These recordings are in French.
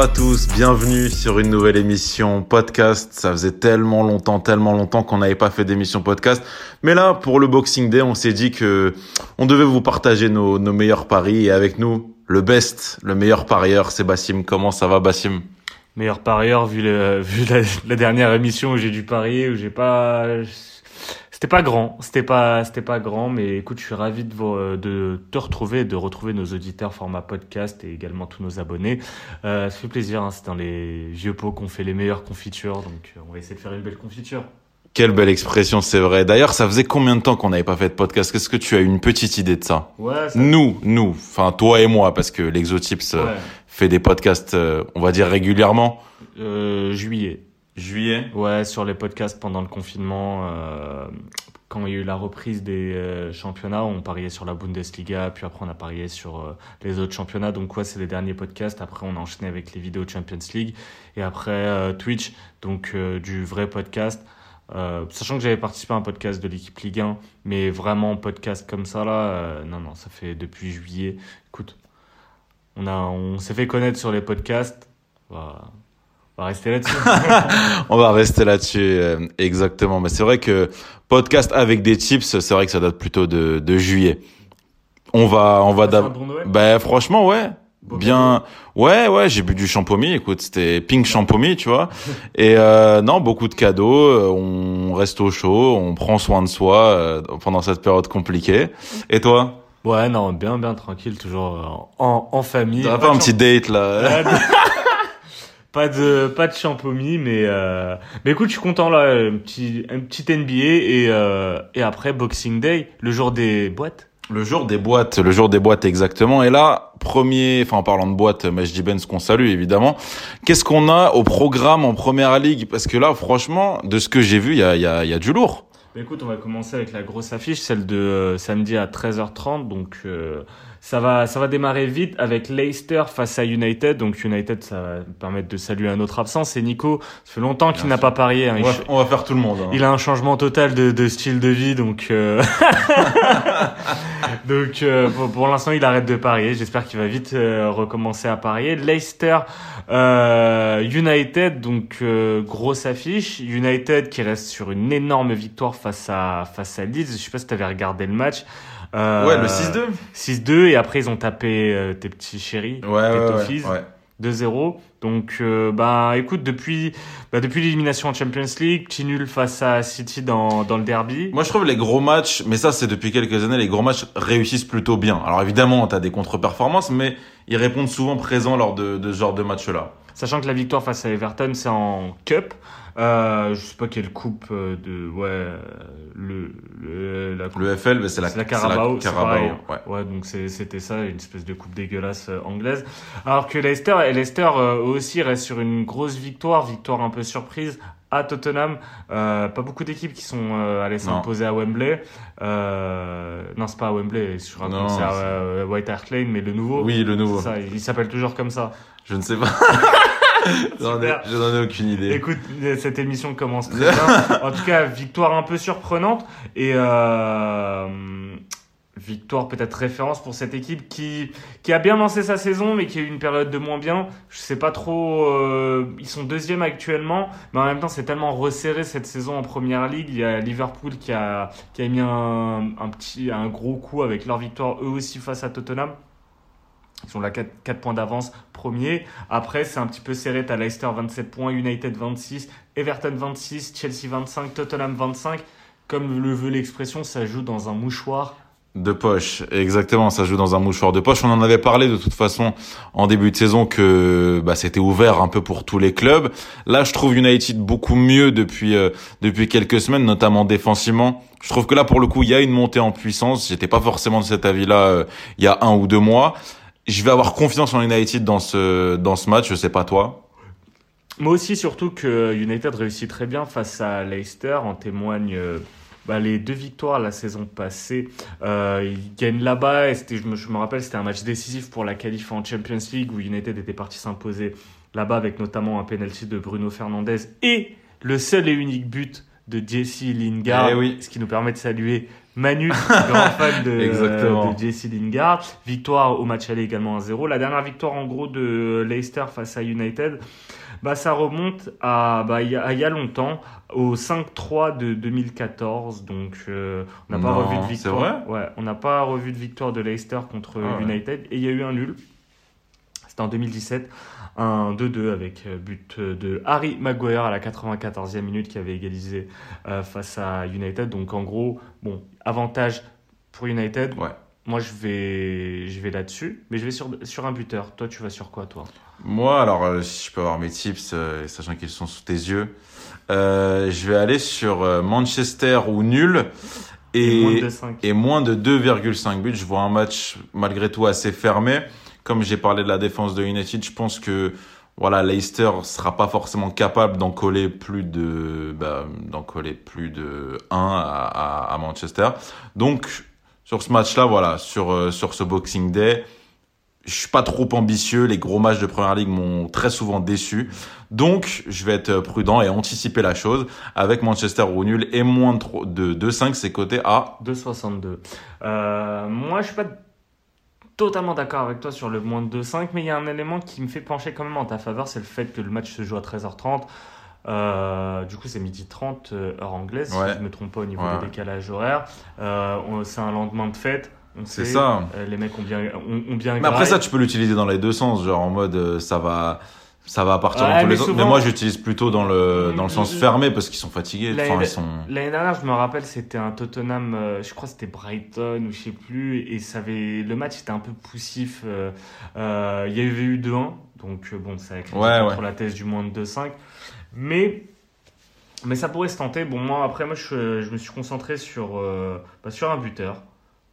À tous, bienvenue sur une nouvelle émission podcast. Ça faisait tellement longtemps, tellement longtemps qu'on n'avait pas fait d'émission podcast. Mais là, pour le Boxing Day, on s'est dit que on devait vous partager nos, meilleurs paris. Et avec nous, le best, le meilleur parieur, c'est Bassim. Comment ça va, Bassim? Meilleur parieur vu la, la dernière émission où j'ai dû parier, où j'ai pas c'était pas grand, c'était pas, c'était pas grand, mais écoute, je suis ravi de, vous, de te retrouver, de retrouver nos auditeurs format podcast et également tous nos abonnés. Euh, ça fait plaisir, hein, c'est dans les vieux pots qu'on fait les meilleures confitures, donc euh, on va essayer de faire une belle confiture. Quelle belle expression, c'est vrai. D'ailleurs, ça faisait combien de temps qu'on n'avait pas fait de podcast? Qu'est-ce que tu as une petite idée de ça? Ouais. Ça... Nous, nous, enfin toi et moi, parce que l'Exotips ouais. fait des podcasts, on va dire régulièrement. Euh, juillet. Juillet Ouais, sur les podcasts pendant le confinement, euh, quand il y a eu la reprise des euh, championnats, on pariait sur la Bundesliga, puis après on a parié sur euh, les autres championnats. Donc quoi, c'est les derniers podcasts. Après, on a enchaîné avec les vidéos Champions League et après Twitch, donc du vrai podcast. sachant que j'avais participé à un podcast de l'équipe Ligue 1, mais vraiment podcast comme ça là, non non, ça fait depuis juillet. Écoute, on on s'est fait connaître sur les podcasts. Va rester là-dessus. on va rester là-dessus, euh, exactement. Mais c'est vrai que podcast avec des tips, c'est vrai que ça date plutôt de, de juillet. On va, on va d'abord. Bon ben franchement, ouais. Bon bien, ouais, ouais, j'ai bu du champomis. Écoute, c'était pink champomis, tu vois. Et euh, non, beaucoup de cadeaux. euh, On reste au chaud, on prend soin de soi euh, pendant cette période compliquée. Et toi? Ouais, non, bien, bien tranquille, toujours euh, en, en famille. T'as pas un petit date là pas de pas de champomis mais euh... mais écoute je suis content là un petit un petit NBA et euh... et après Boxing Day le jour des boîtes. Le jour des boîtes le jour des boîtes exactement. Et là premier enfin en parlant de boîtes Majdi Benz qu'on salue évidemment. Qu'est-ce qu'on a au programme en première ligue? Parce que là franchement de ce que j'ai vu il y a il y a y a du lourd. Mais écoute on va commencer avec la grosse affiche celle de euh, samedi à 13h30 donc euh, ça va, ça va démarrer vite avec Leicester face à United. Donc United, ça va permettre de saluer un autre absent. C'est Nico. Ça fait longtemps qu'il n'a pas parié. Hein. On, va, on, va, faire tout le monde. Hein. Il a un changement total de, de style de vie, donc euh... donc euh, pour, pour l'instant, il arrête de parier. J'espère qu'il va vite euh, recommencer à parier. Leicester euh, United, donc grosse affiche. United qui reste sur une énorme victoire face à face à Leeds. Je sais pas si tu avais regardé le match. Euh, ouais, le 6-2. 6-2 et après ils ont tapé euh, tes petits chéris, ouais, tes ouais, ouais. 2-0. Donc euh, bah écoute depuis bah, depuis l'élimination en Champions League, petit nul face à City dans dans le derby. Moi je trouve les gros matchs, mais ça c'est depuis quelques années, les gros matchs réussissent plutôt bien. Alors évidemment, tu as des contre-performances mais ils répondent souvent présents lors de, de ce genre de match-là. Sachant que la victoire face à Everton, c'est en Cup. Euh, je sais pas quelle coupe euh, de ouais le le, la coupe, le FL c'est la, la Carabao, la Carabao ouais. ouais. donc c'était ça une espèce de coupe dégueulasse euh, anglaise. Alors que Leicester et Leicester euh, aussi reste sur une grosse victoire victoire un peu surprise à Tottenham. Euh, pas beaucoup d'équipes qui sont euh, allées s'imposer à Wembley. Non c'est pas à Wembley je crois c'est à White Hart Lane mais le nouveau. Oui le nouveau. Ça, il s'appelle toujours comme ça. Je ne sais pas J'en ai, je n'en ai aucune idée. Écoute, cette émission commence très bien. en tout cas, victoire un peu surprenante et euh, victoire peut-être référence pour cette équipe qui qui a bien lancé sa saison mais qui a eu une période de moins bien. Je sais pas trop. Euh, ils sont deuxième actuellement, mais en même temps c'est tellement resserré cette saison en première ligue. Il y a Liverpool qui a qui a mis un, un petit un gros coup avec leur victoire eux aussi face à Tottenham. Ils sont là 4, 4 points d'avance, premier. Après, c'est un petit peu serré. T'as Leicester 27 points, United 26, Everton 26, Chelsea 25, Tottenham 25. Comme le veut l'expression, ça joue dans un mouchoir. De poche, exactement, ça joue dans un mouchoir de poche. On en avait parlé de toute façon en début de saison que bah, c'était ouvert un peu pour tous les clubs. Là, je trouve United beaucoup mieux depuis euh, depuis quelques semaines, notamment défensivement. Je trouve que là, pour le coup, il y a une montée en puissance. J'étais pas forcément de cet avis-là euh, il y a un ou deux mois je vais avoir confiance en United dans ce dans ce match. Je sais pas toi. Moi aussi, surtout que United réussit très bien face à Leicester. En témoigne euh, bah, les deux victoires la saison passée. Euh, ils gagnent là-bas. Et je me, je me rappelle, c'était un match décisif pour la qualif en Champions League où United était parti s'imposer là-bas avec notamment un penalty de Bruno Fernandez et le seul et unique but de Jesse Lingard, eh oui. ce qui nous permet de saluer Manu, grand fan de, Exactement. de Jesse Lingard. Victoire au match aller également 1-0. La dernière victoire en gros de Leicester face à United, bah, ça remonte à bah, il y, a- y a longtemps, au 5-3 de 2014. Donc euh, on n'a pas revu de victoire. Ouais, on n'a pas revu de victoire de Leicester contre Ah ouais. United. Et il y a eu un nul. C'était en 2017. Un 2-2 avec euh, but de Harry Maguire à la 94e minute qui avait égalisé euh, face à United. Donc en gros, bon, avantage pour United. Ouais. Moi je vais, je vais là-dessus, mais je vais sur, sur un buteur. Toi tu vas sur quoi toi? Moi, alors, euh, si je peux avoir mes tips, euh, sachant qu'ils sont sous tes yeux, euh, je vais aller sur Manchester ou nul et, moins de 5. et moins de 2,5 buts. Je vois un match malgré tout assez fermé. Comme j'ai parlé de la défense de United, je pense que voilà, Leicester sera pas forcément capable d'en coller plus de bah, d'en coller plus de 1 à, Manchester. Donc sur ce match-là, voilà, sur euh, sur ce Boxing Day, je suis pas trop ambitieux. Les gros matchs de Première Ligue m'ont très souvent déçu. Donc, je vais être prudent et anticiper la chose avec Manchester ou nul et moins de 2-5, c'est coté à 2,62. Euh, moi, je suis pas totalement d'accord avec toi sur le moins de 2,5, mais il y a un élément qui me fait pencher quand même en ta faveur, c'est le fait que le match se joue à 13h30. Euh, du coup, c'est midi 30 euh, heure anglaise, Ouais. si je me trompe pas au niveau Ouais, des décalages horaires. Euh, c'est un lendemain de fête. C'est ça. les mecs ont bien, ont, ont bien Mais après ça, tu peux l'utiliser dans les deux sens, genre en mode ça va, ça va partir Ouais, dans tous mais les autres. Mais moi, j'utilise plutôt dans le dans le sens Mm, mm, fermé parce qu'ils sont fatigués. L'année- Enfin, sont. Dernière, je me rappelle, c'était un Tottenham, euh, je crois que c'était Brighton ou je sais plus, et ça avait, le match était un peu poussif. euh, euh, il y avait eu 2-1, donc bon, ça a Ouais, contre ouais. la thèse du moins de 2-5. Mais, mais ça pourrait se tenter. Bon, moi, après, moi, je, je me suis concentré sur, euh, bah, sur un buteur,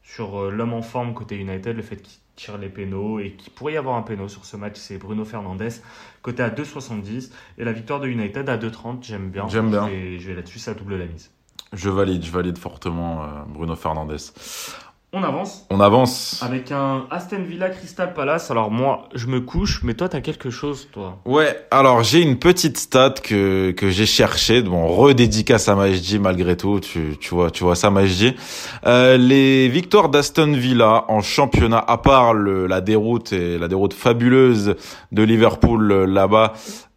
sur l'homme en forme côté United, le fait qu'il tire les pénaux et qu'il pourrait y avoir un pénal sur ce match, c'est Bruno Fernandes, côté à 2,70. Et la victoire de United à 2,30, j'aime bien. J'aime bien. Je vais, je vais là-dessus, ça double la mise. Je valide, je valide fortement euh, Bruno Fernandes. On avance On avance. avec un Aston Villa Crystal Palace. Alors moi, je me couche, mais toi, t'as quelque chose, toi. Ouais, alors j'ai une petite stat que que j'ai cherché. Bon, redédicace à Majdi malgré tout. Tu tu vois tu vois ça Majdi. Euh, les victoires d'Aston Villa en championnat, à part le, la déroute et la déroute fabuleuse de Liverpool euh, là-bas,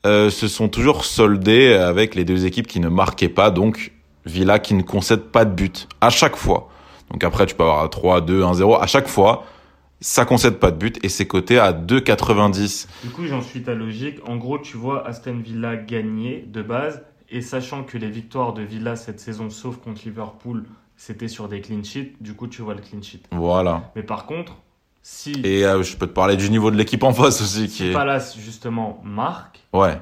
euh, se sont toujours soldées avec les deux équipes qui ne marquaient pas. Donc Villa qui ne concède pas de but à chaque fois. Donc après tu peux avoir 3, 2, 1, 0 à chaque fois. Ça concède pas de but et c'est coté à 2,90. Du coup, j'en suis ta logique. En gros, tu vois Aston Villa gagner de base, et sachant que les victoires de Villa cette saison, sauf contre Liverpool, c'était sur des clean sheets, du coup, tu vois le clean sheet. Voilà. Mais par contre, si Et euh, je peux te parler du niveau de l'équipe en face aussi qui est. Palace, justement, marque, Ouais.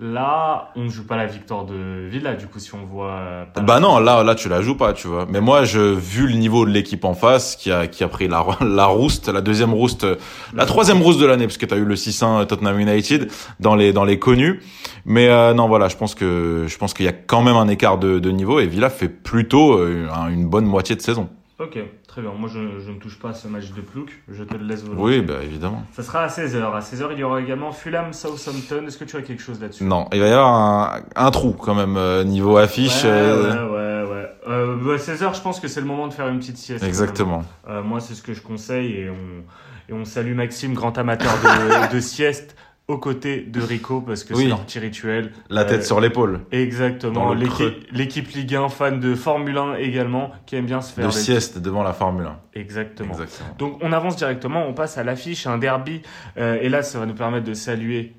Là, on ne joue pas la victoire de Villa, du coup, si on voit... euh, Bah non, là là tu la joues pas, tu vois. Mais moi je vu le niveau de l'équipe en face qui a qui a pris la la rouste, la deuxième rouste, la troisième rouste de l'année parce que tu as eu le 6-1 Tottenham United dans les dans les connus. Mais euh, non voilà, je pense que je pense qu'il y a quand même un écart de, de niveau et Villa fait plutôt euh, un- une bonne moitié de saison. Ok, très bien. Moi, je, je ne touche pas à ce match de Plouk. Je te le laisse volontiers. Oui, bah évidemment. Ça sera à 16h. À 16h, il y aura également Fulham Southampton. Est-ce que tu as quelque chose là-dessus? Non, il va y avoir un, un trou quand même euh, niveau affiche. Ouais, euh, ouais, ouais. ouais. Euh, bah, 16h, je pense que c'est le moment de faire une petite sieste. Exactement. Euh, moi, c'est ce que je conseille et on, et on salue Maxime, grand amateur de, de sieste, aux côtés de Rico parce que Oui. c'est leur petit rituel. La tête Euh, sur l'épaule. Exactement. L'équipe Ligue 1, fan de Formule 1 également, qui aime bien se faire. De sieste devant la Formule 1. Exactement. Exactement. Donc on avance directement, on passe à l'affiche, un derby. Euh, et là, ça va nous permettre de saluer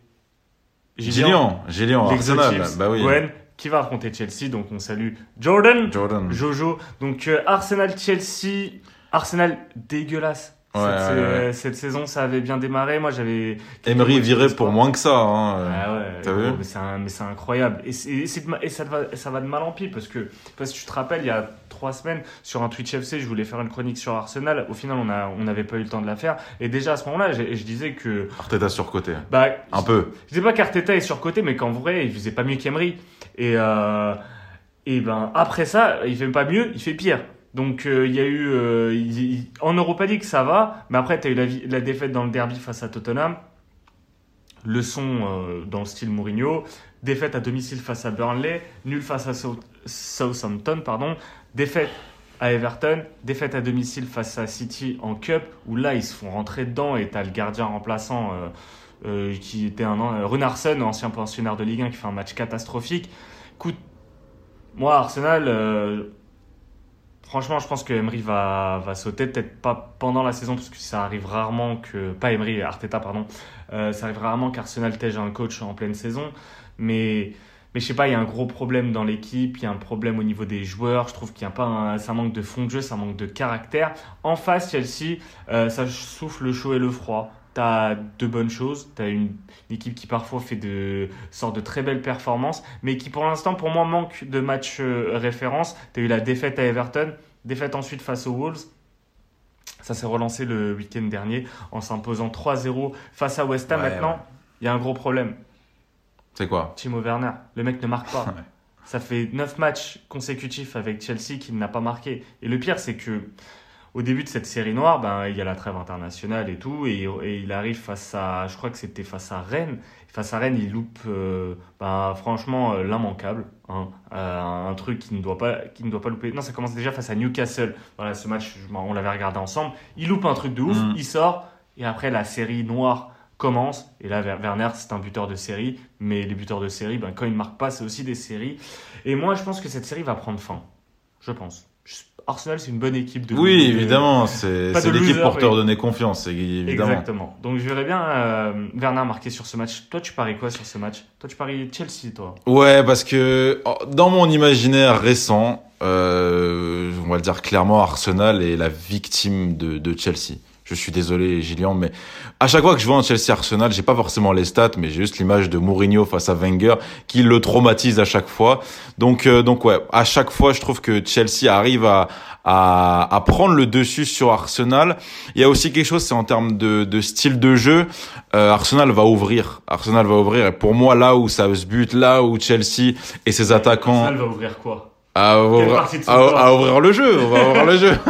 Gillian, Gillian, Arsenal. Bah oui. Gwen, qui va affronter Chelsea. Donc on salue Jordan, Jordan. Jojo. Donc euh, Arsenal-Chelsea, Arsenal dégueulasse. Ouais, cette, ouais, euh, ouais. cette saison, ça avait bien démarré. Moi, j'avais. Emery viré pour moins que ça. Hein. Ah ouais, T'as vu mais c'est incroyable. Et, ça, va, ça va de mal en pis parce que, parce que tu te rappelles, il y a trois semaines, sur un Twitch FC, je voulais faire une chronique sur Arsenal. Au final, on a- on n'avait pas eu le temps de la faire. Et déjà à ce moment-là, je disais que. Arteta surcoté. Bah, Un peu. je dis pas qu'Arteta est surcoté, mais qu'en vrai, il faisait pas mieux qu'Emery. Et, euh, et ben après ça, il fait pas mieux, il fait pire. Donc euh, il y a eu euh, en Europa League ça va, mais après tu as eu la, défaite dans le derby face à Tottenham. Le son euh, dans le style Mourinho, défaite à domicile face à Burnley, nul face à South- Southampton pardon, défaite à Everton, défaite à domicile face à City en Cup, où là ils se font rentrer dedans et t'as le gardien remplaçant euh, qui était un Runarsson, ancien pensionnaire de Ligue 1, qui fait un match catastrophique. Écoute, moi Arsenal, franchement je pense que Emery va, va sauter, peut-être pas pendant la saison, parce que ça arrive rarement que, pas Emery, Arteta pardon, euh, ça arrive rarement qu'Arsenal tège un coach en pleine saison, mais mais je sais pas, il y a un gros problème dans l'équipe, il y a un problème au niveau des joueurs. Je trouve qu'il y a pas un, ça manque de fond de jeu, ça manque de caractère. En face, Chelsea, euh, ça souffle le chaud et le froid. T'as de bonnes choses, t'as une, une équipe qui parfois fait de sort de très belles performances, mais qui pour l'instant pour moi manque de match euh, référence. T'as eu la défaite à Everton, défaite ensuite face aux Wolves. Ça s'est relancé le week-end dernier en s'imposant 3-0 face à West Ham. Ouais, Maintenant, ouais. il y a un gros problème. C'est quoi? Timo Werner, le mec ne marque pas. Ouais. Ça fait 9 matchs consécutifs avec Chelsea qu'il n'a pas marqué. Et le pire, c'est que au début de cette série noire, ben, il y a la trêve internationale et tout, et, et il arrive face à, je crois que c'était face à Rennes. Face à Rennes, il loupe, euh, ben, franchement, euh, l'immanquable. Hein. Euh, un truc qui ne, doit pas, qui ne doit pas louper. Non, ça commence déjà face à Newcastle. Voilà, ce match, on l'avait regardé ensemble. Il loupe un truc de ouf, Mm. il sort, et après, la série noire commence. Et là, Wer- Werner, c'est un buteur de série. Mais les buteurs de série, ben, quand ils ne marquent pas, c'est aussi des séries. Et moi, je pense que cette série va prendre fin. Je pense. Arsenal, c'est une bonne équipe de Oui, de- évidemment, c'est l'équipe pour te redonner confiance, évidemment. Exactement. Donc, je verrais bien euh, Werner marquer sur ce match. Toi, tu paries quoi sur ce match? Toi, tu paries Chelsea, toi? Ouais, parce que oh, dans mon imaginaire récent, euh, on va le dire clairement, Arsenal est la victime de, de Chelsea. Je suis désolé, Gillian, mais à chaque fois que je vois un Chelsea Arsenal, j'ai pas forcément les stats, mais j'ai juste l'image de Mourinho face à Wenger qui le traumatise à chaque fois. Donc, euh, donc ouais, à chaque fois, je trouve que Chelsea arrive à, à, à prendre le dessus sur Arsenal. Il y a aussi quelque chose, c'est en termes de, de style de jeu. Euh, Arsenal va ouvrir. Arsenal va ouvrir. Et pour moi, là où ça se bute, là où Chelsea et ses attaquants Arsenal va ouvrir quoi? À ouvrir, à- ouvrir le jeu, on va ouvrir le jeu.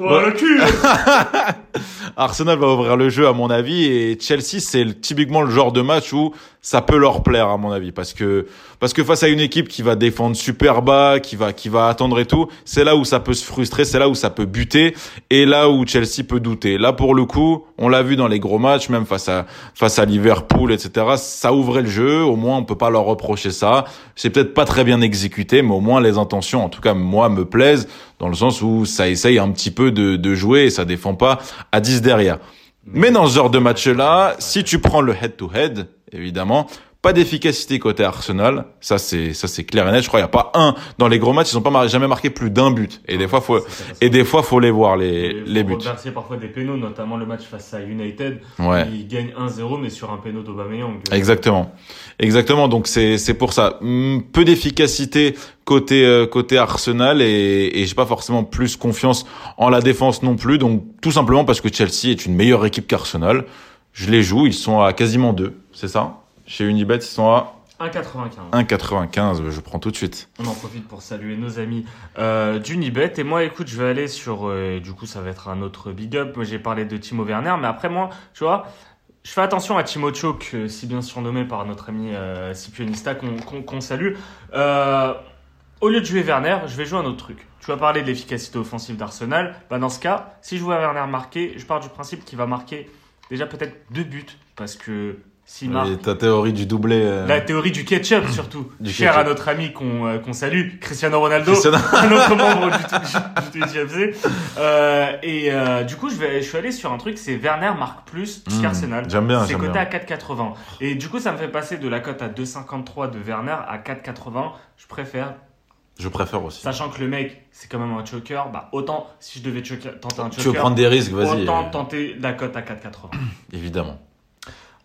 Oh, le cul Arsenal va ouvrir le jeu à mon avis et Chelsea c'est typiquement le genre de match où ça peut leur plaire à mon avis parce que parce que face à une équipe qui va défendre super bas, qui va qui va attendre et tout, c'est là où ça peut se frustrer, c'est là où ça peut buter et là où Chelsea peut douter. Là pour le coup, on l'a vu dans les gros matchs, même face à face à Liverpool, etc. Ça ouvrait le jeu, au moins on peut pas leur reprocher ça. C'est peut-être pas très bien exécuté, mais au moins les intentions, en tout cas moi, me plaisent dans le sens où ça essaye un petit peu de, de jouer et ça défend pas à 10 derrière. Mais dans ce genre de match-là, si tu prends le head-to-head, évidemment, pas d'efficacité côté Arsenal, ça c'est ça c'est clair et net. Je crois qu'il y a pas un dans les gros matchs, ils ont pas mar- jamais marqué plus d'un but. Et des fois faut et des fois faut les voir les les buts. Reverser parfois des pénaux, notamment le match face à United. Ouais. Il gagne 1-0, mais sur un péno d'Aubameyang. Exactement. Exactement. Donc c'est c'est pour ça. Hmm, Peu d'efficacité côté euh, côté Arsenal et et j'ai pas forcément plus confiance en la défense non plus. Donc tout simplement parce que Chelsea est une meilleure équipe qu'Arsenal. Je les joue. Ils sont à quasiment deux. C'est ça. Chez Unibet, ils sont à 1,95. 1,95. Je prends tout de suite. On en profite pour saluer nos amis euh, d'Unibet. Et moi, écoute, je vais aller sur. euh, du coup, ça va être un autre big up. Moi, j'ai parlé de Timo Werner, mais après, moi, tu vois, je fais attention à Timo Chok, euh, si bien surnommé par notre ami euh, Scipionista, qu'on salue. Euh, au lieu de jouer Werner, je vais jouer un autre truc. Tu vas parler de l'efficacité offensive d'Arsenal. Bah, dans ce cas, si je vois Werner marquer, je pars du principe qu'il va marquer déjà peut-être deux buts. Parce que Et ta théorie du doublé. euh, La théorie du ketchup, surtout. Du Cher ketchup. à notre ami qu'on euh, qu'on salue, Cristiano Ronaldo, Cristiano- un autre membre du, TFC. Euh, et euh, du coup, je, vais, je suis allé sur un truc, c'est Werner marque plus Mmh, qu'Arsenal. j'aime bien, C'est coté à 4,80. Et du coup, ça me fait passer de la cote à 2,53 de Werner à 4,80. Je préfère, Je préfère aussi. sachant que le mec, c'est quand même un choker. Bah, autant, si je devais choker- tenter un Tu veux choker, prendre des risques, vas-y. autant tenter la cote à 4,80. évidemment.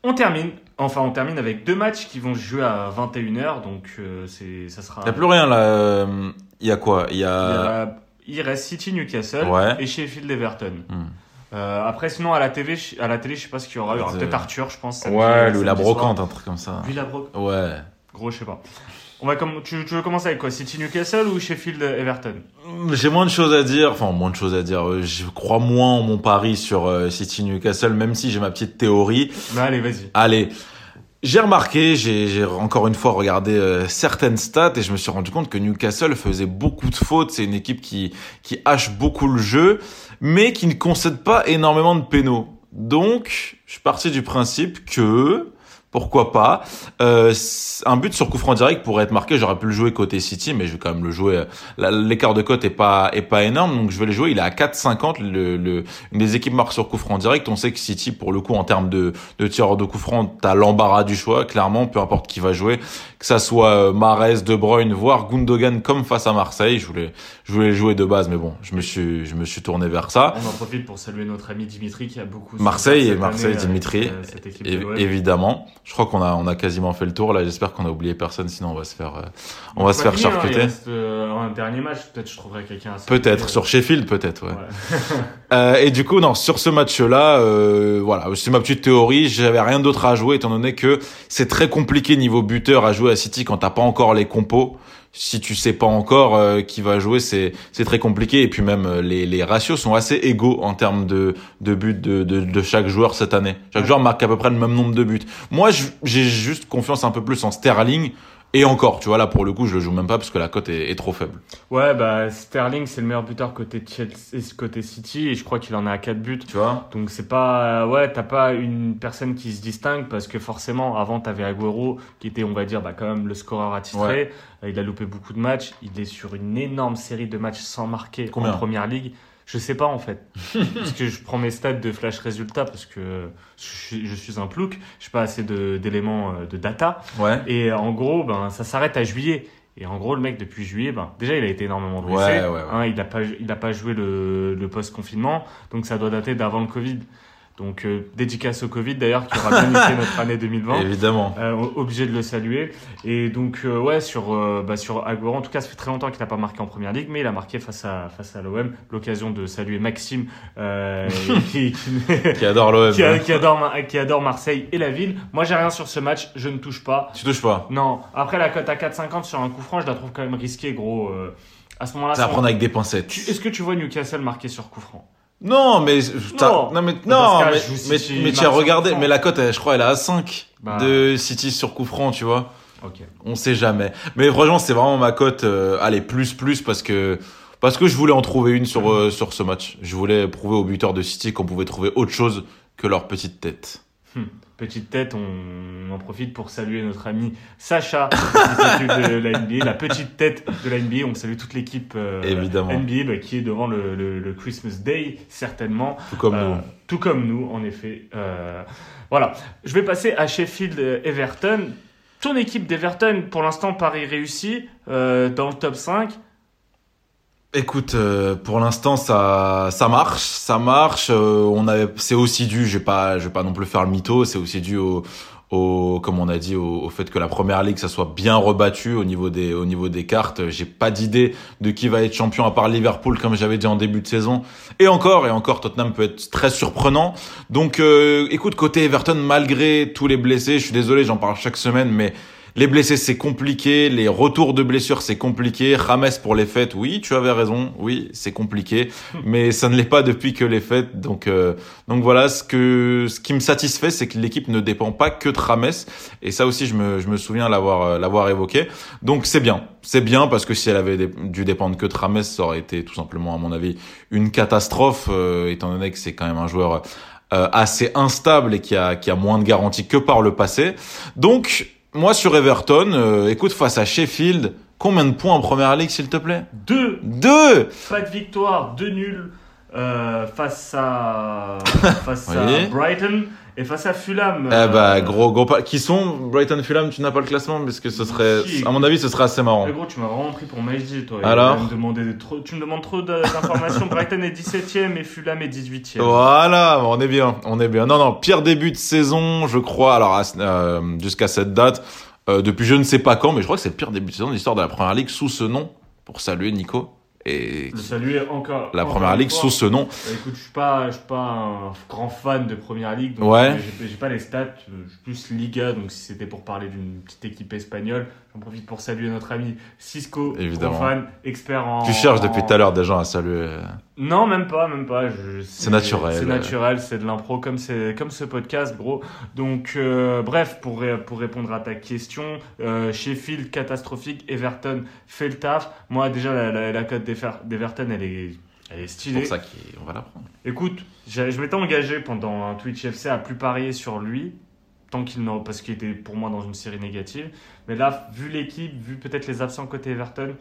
On termine, enfin on termine avec deux matchs qui vont se jouer à 21h, donc euh, c'est, ça sera... Il y a plus rien là. euh, Il y a quoi? Il y a. il reste City Newcastle Ouais. et Sheffield Everton. Hmm. Euh, après sinon à la TV, à la télé, je sais pas ce qu'il y aura. Il y aura Euh, peut-être Arthur, je pense. samedi- Ouais, lui la soir. brocante, un truc comme ça. Lui la brocante. Ouais. Gros, je sais pas. On va comme tu, tu veux commencer avec quoi City Newcastle ou Sheffield Everton? J'ai moins de choses à dire, enfin moins de choses à dire. euh, Je crois moins en mon pari sur euh, City Newcastle, même si j'ai ma petite théorie. Bah allez, vas-y. Allez, J'ai remarqué, j'ai encore une fois regardé euh, certaines stats et je me suis rendu compte que Newcastle faisait beaucoup de fautes. C'est une équipe qui qui hache beaucoup le jeu, mais qui ne concède pas énormément de pénaux. Donc, je suis parti du principe que pourquoi pas. Euh, un but sur coup franc direct pourrait être marqué. J'aurais pu le jouer côté City, mais je vais quand même le jouer. L'écart de cote est pas est pas énorme, donc je vais le jouer. Il est à 4,50. Le, le, une des équipes marque sur coup franc direct. On sait que City, pour le coup, en termes de de tireur de coup franc, t'as l'embarras du choix. Clairement, peu importe qui va jouer, que ça soit euh, Mares, De Bruyne, voire Gundogan, comme face à Marseille. Je voulais je voulais le jouer de base, mais bon, je me suis je me suis tourné vers ça. On en profite pour saluer notre ami Dimitri qui a beaucoup. Marseille et Marseille, Dimitri, euh, évidemment je crois qu'on a on a quasiment fait le tour là. J'espère qu'on a oublié personne, sinon on va se faire euh, on va se faire charcuter. Hein, euh, un dernier match, peut-être je trouverai quelqu'un. Peut-être sur Sheffield, peut-être. Ouais. euh, et du coup, non, sur ce match-là, euh, voilà, c'est ma petite théorie. J'avais rien d'autre à jouer étant donné que c'est très compliqué niveau buteur à jouer à City quand t'as pas encore les compos si tu sais pas encore euh, qui va jouer, c'est c'est très compliqué. Et puis même euh, les, les ratios sont assez égaux en termes de de buts de, de, de chaque joueur cette année. Chaque joueur marque à peu près le même nombre de buts. Moi, j'ai juste confiance un peu plus en Sterling et encore, tu vois, là, pour le coup, je le joue même pas parce que la cote est, est, trop faible. Ouais, bah, Sterling, c'est le meilleur buteur côté Chelsea, côté City, et je crois qu'il en a à 4 buts. Tu vois? Donc, c'est pas, ouais, t'as pas une personne qui se distingue parce que forcément, avant, t'avais Aguero, qui était, on va dire, bah, quand même le scoreur attitré. Il a loupé beaucoup de matchs. Il est sur une énorme série de matchs sans marquer en première ligue. Je sais pas en fait. parce que je prends mes stats de flash résultats parce que je suis, un plouc, je n'ai pas assez d'éléments de, euh, de, data. Ouais. Et en gros, ben, ça s'arrête à juillet. Et en gros, le mec, depuis juillet, ben, déjà, il a été énormément blessé. Ouais, ouais, hein, il n'a pas, il a pas joué le, le post-confinement. Donc, ça doit dater d'avant le Covid. Donc euh, dédicace au Covid d'ailleurs qui aura bien été notre année 2020. Évidemment. Euh, obligé de le saluer. Et donc euh, ouais sur euh, bah, sur Agüero en tout cas ça fait très longtemps qu'il n'a pas marqué en première ligue mais il a marqué face à face à l'OM. L'occasion de saluer Maxime qui, qui, adore l'OM. Qui, qui, adore qui adore Marseille et la ville. Moi j'ai rien sur ce match, je ne touche pas. Tu touches pas. Non. Après la cote à 4,50 sur un coup franc je la trouve quand même risquée gros. à ce moment-là. Ça va prendre avec des pincettes. Est-ce que tu vois Newcastle marquer sur coup franc? Non, mais non, non mais non, mais, mais, mais tu as regardé, mais la cote, je crois, elle est à 5 bah. de City sur coup franc, tu vois. Ok. On sait jamais. Mais franchement, c'est vraiment ma cote. Euh, allez, plus plus parce que parce que je voulais en trouver une sur euh, sur ce match. Je voulais prouver aux buteurs de City qu'on pouvait trouver autre chose que leur petite tête. Hmm. Petite tête, on en profite pour saluer notre ami Sacha, qui de la NBA, la petite tête de la NBA. On salue toute l'équipe euh, NBA bah, qui est devant le, le, Christmas Day, certainement. Tout comme nous. Euh, tout comme nous, en effet. Euh, voilà. Je vais passer à Sheffield Everton. Ton équipe d'Everton, pour l'instant, Paris réussi dans le top 5. Écoute, euh, pour l'instant ça ça marche, ça marche. Euh, on avait, c'est aussi dû, je vais pas, je vais pas non plus faire le mytho, c'est aussi dû au, au, comme on a dit, au, fait que la première ligue ça soit bien rebattu au niveau des au niveau des cartes. J'ai pas d'idée de qui va être champion à part Liverpool comme j'avais dit en début de saison. Et encore et encore, Tottenham peut être très surprenant. Donc, euh, écoute, côté Everton, malgré tous les blessés, je suis désolé, j'en parle chaque semaine, mais les blessés, c'est compliqué. Les retours de blessures, c'est compliqué. Rames pour les fêtes, oui, tu avais raison. Oui, c'est compliqué. Mais ça ne l'est pas depuis que les fêtes. Donc, euh, donc voilà, ce que, ce qui me satisfait, c'est que l'équipe ne dépend pas que de Rames. Et ça aussi, je me, je me souviens l'avoir, euh, l'avoir évoqué. Donc c'est bien. C'est bien parce que si elle avait dû dépendre que de Rames, ça aurait été tout simplement, à mon avis, une catastrophe, euh, étant donné que c'est quand même un joueur assez instable et qui a, qui a moins de garanties que par le passé. Donc, moi, sur Everton, euh, écoute, face à Sheffield, combien de points en première ligue, s'il te plaît? Deux. Deux Pas de victoire, deux nuls euh, face à, face à Brighton. Et face à Fulham. Eh bah, gros, gros pas. Qui sont Brighton Fulham Tu n'as pas le classement parce que ce serait, à mon avis, ce serait assez marrant. Mais gros, tu m'as vraiment pris pour Majdi, toi. Alors me trop, Tu me demandes trop d'informations. Brighton est 17ème et Fulham est 18ème. Voilà, on est bien, on est bien. Non, non, pire début de saison, je crois. Alors, euh, jusqu'à cette date, euh, depuis je ne sais pas quand, mais je crois que c'est le pire début de saison de l'histoire de la Première Ligue sous ce nom. Pour saluer Nico et le saluer encore la première ligue sous ce nom. Bah, écoute, je suis pas, je suis pas un grand fan de première ligue, donc ouais. j'ai pas les stats. Je suis plus Liga, donc si c'était pour parler d'une petite équipe espagnole, J'en profite pour saluer notre ami Cisco, Évidemment. fan, expert en. Tu cherches depuis tout à l'heure des gens à saluer. Non, même pas, même pas. C'est naturel. C'est naturel, c'est de l'impro comme, c'est- comme ce podcast, gros. Donc, euh, bref, pour, ré- pour répondre à ta question, euh, Sheffield, catastrophique. Everton fait le taf. Moi, déjà, la, la, la cote d'Ever- d'Everton, elle est, elle est C'est stylée. pour ça qu'on va la prendre. Écoute, je m'étais engagé pendant un Twitch FC à plus parier sur lui, tant qu'il n'en, parce qu'il était pour moi dans une série négative. Mais là, vu l'équipe, vu peut-être les absents côté Everton,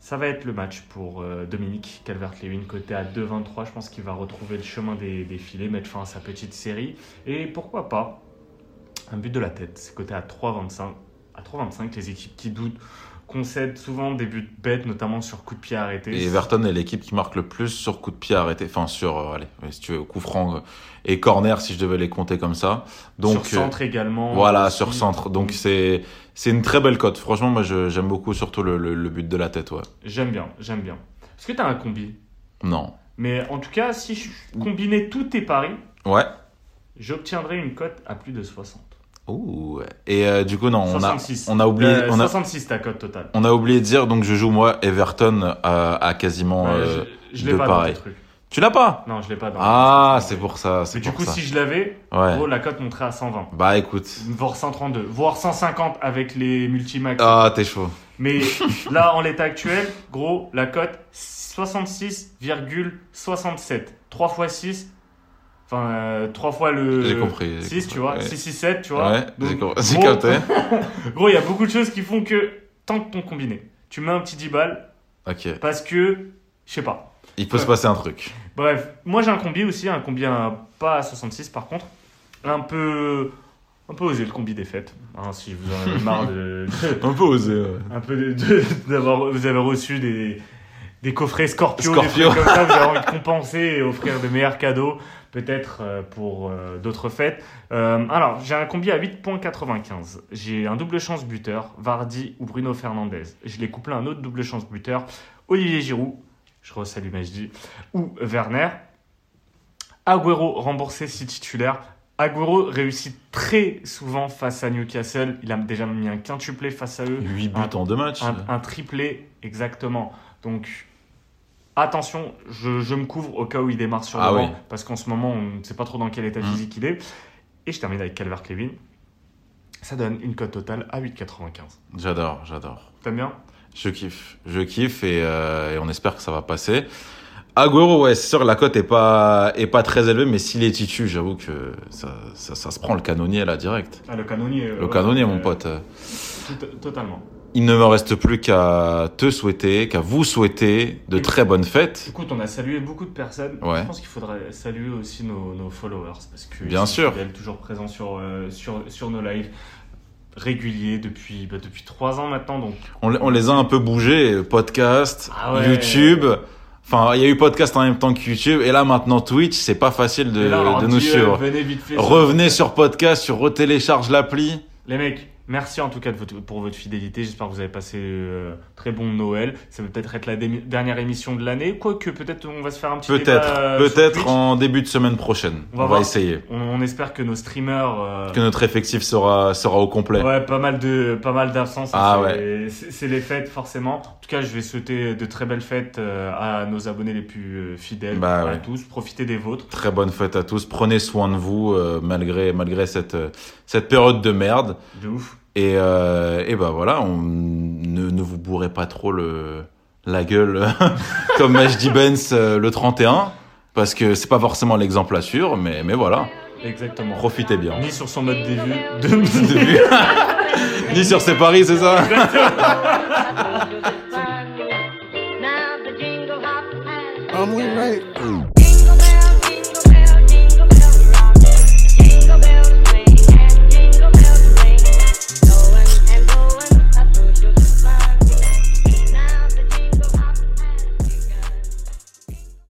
ça va être le match pour euh, Dominique Calvert-Lewin, côté à 2,23. Je pense qu'il va retrouver le chemin des, des filets, mettre fin à sa petite série. Et pourquoi pas un but de la tête, c'est côté à 3,25. À 3,25, les équipes qui doutent concèdent souvent des buts bêtes, notamment sur coup de pied arrêté. Et Everton est l'équipe qui marque le plus sur coup de pied arrêté. Enfin, sur, euh, allez, si tu veux, coup franc euh, et corner, si je devais les compter comme ça. Donc, sur centre également. voilà, aussi. sur centre. Donc, c'est, c'est une très belle cote. Franchement, moi, j'aime beaucoup surtout le, le, le but de la tête, ouais. J'aime bien, j'aime bien. Est-ce que tu as un combi? Non. Mais en tout cas, si je combinais tous tes paris, Ouais. j'obtiendrais une cote à plus de 60. Ouh. Et euh, du coup, non, on a, 66. on a oublié, Euh, on a, 66 ta cote totale. on a oublié de dire, donc je joue moi Everton à, à quasiment. Ouais, euh, je je l'ai pas pareil. dans. Tu l'as pas? Non, je l'ai pas dans Ah, c'est pour ça. Mais du coup, ça. si je l'avais, Ouais. gros, la cote monterait à 120. Bah écoute. Voire 132, voire 150 avec les multimax. Ah, t'es chaud. Mais là, en l'état actuel, gros, la cote 66,67. 3 fois 6. Enfin, euh, 3 fois le. J'ai compris. j'ai 6, compris. tu vois. Ouais. 6, 6, 7, tu vois. Ouais, j'ai capté. Gros, il y a beaucoup de choses qui font que tente ton combiné. Tu mets un petit 10 balles Ok. parce que, je sais pas. Il peut se passer un truc. Bref, moi j'ai un combi aussi, un combi à- pas à 66 par contre. Un peu. Un peu osé le combi des fêtes. hein, si vous en avez marre de. de- Un peu osé. ouais. un peu de- de- d'avoir. Vous avez reçu des. Des coffrets Scorpio, Scorpio. des trucs comme ça, vous avez envie de compenser et offrir de meilleurs cadeaux, peut-être euh, pour euh, d'autres fêtes. Euh, alors, j'ai un combi à 8.95. J'ai un double chance buteur, Vardy ou Bruno Fernandez. Je l'ai couplé à un autre double chance buteur, Olivier Giroud, je resalue Majdi, ou Werner. Agüero remboursé si titulaire. Agüero réussit très souvent face à Newcastle. Il a déjà mis un quintuplé face à eux. 8 buts en deux matchs. Un, un triplé, exactement. Donc, attention, je, je me couvre au cas où il démarre sur Ah le oui. banc, parce qu'en ce moment, on ne sait pas trop dans quel état Mm. physique il est. Et je termine avec Calvert-Lewin. Ça donne une cote totale à 8,95. J'adore, j'adore. T'aimes bien? Je kiffe. Je kiffe et, euh, et on espère que ça va passer. Agüero, ouais, c'est sûr, la cote est pas, est pas très élevée, mais s'il est titu, j'avoue que ça, ça, ça se prend le canonnier là direct. ah, Le canonnier. euh, Le ouais, canonnier, mon euh, pote. tout- totalement. Il ne me reste plus qu'à te souhaiter, qu'à vous souhaiter de très bonnes fêtes. Écoute, on a salué beaucoup de personnes. Ouais. Je pense qu'il faudrait saluer aussi nos, nos followers parce que Bien ils sont sûr. fidèles, toujours présents sur, euh, sur, sur nos lives réguliers depuis, bah, depuis trois ans maintenant. Donc, On, les- on les a un peu bougés, podcast, Ah ouais. YouTube. Enfin, il y a eu podcast en même temps que YouTube, et là maintenant Twitch, c'est pas facile de, là, de nous suivre. venez vite fait. Revenez sur podcast, sur retélécharge l'appli. Les mecs, merci en tout cas de votre- pour votre fidélité. J'espère que vous avez passé euh, très bon Noël. Ça va peut-être être la dernière émission de l'année. Quoique, peut-être on va se faire un petit Peut-être, euh, peut-être en début de semaine prochaine. On On va essayer. On, on espère que nos streamers. euh, Que notre effectif sera, sera au complet. Ouais, pas mal de pas mal d'absences. hein, Ah c'est- c'est les fêtes forcément. En tout cas, je vais souhaiter de très belles fêtes euh, à nos abonnés les plus euh, fidèles, Bah à ouais. tous. Profitez des vôtres. Très bonne fête à tous. Prenez soin de vous, euh, malgré, malgré cette, cette période de merde. De ouf. Et, euh, et ben voilà, on, ne, ne vous bourrez pas trop le, la gueule comme Majdi Benz euh, le 31, parce que c'est pas forcément l'exemple à suivre, mais, mais voilà, Exactement. profitez bien. Ni sur son mode début. De... Début. Ni sur ses paris, c'est ça I'm.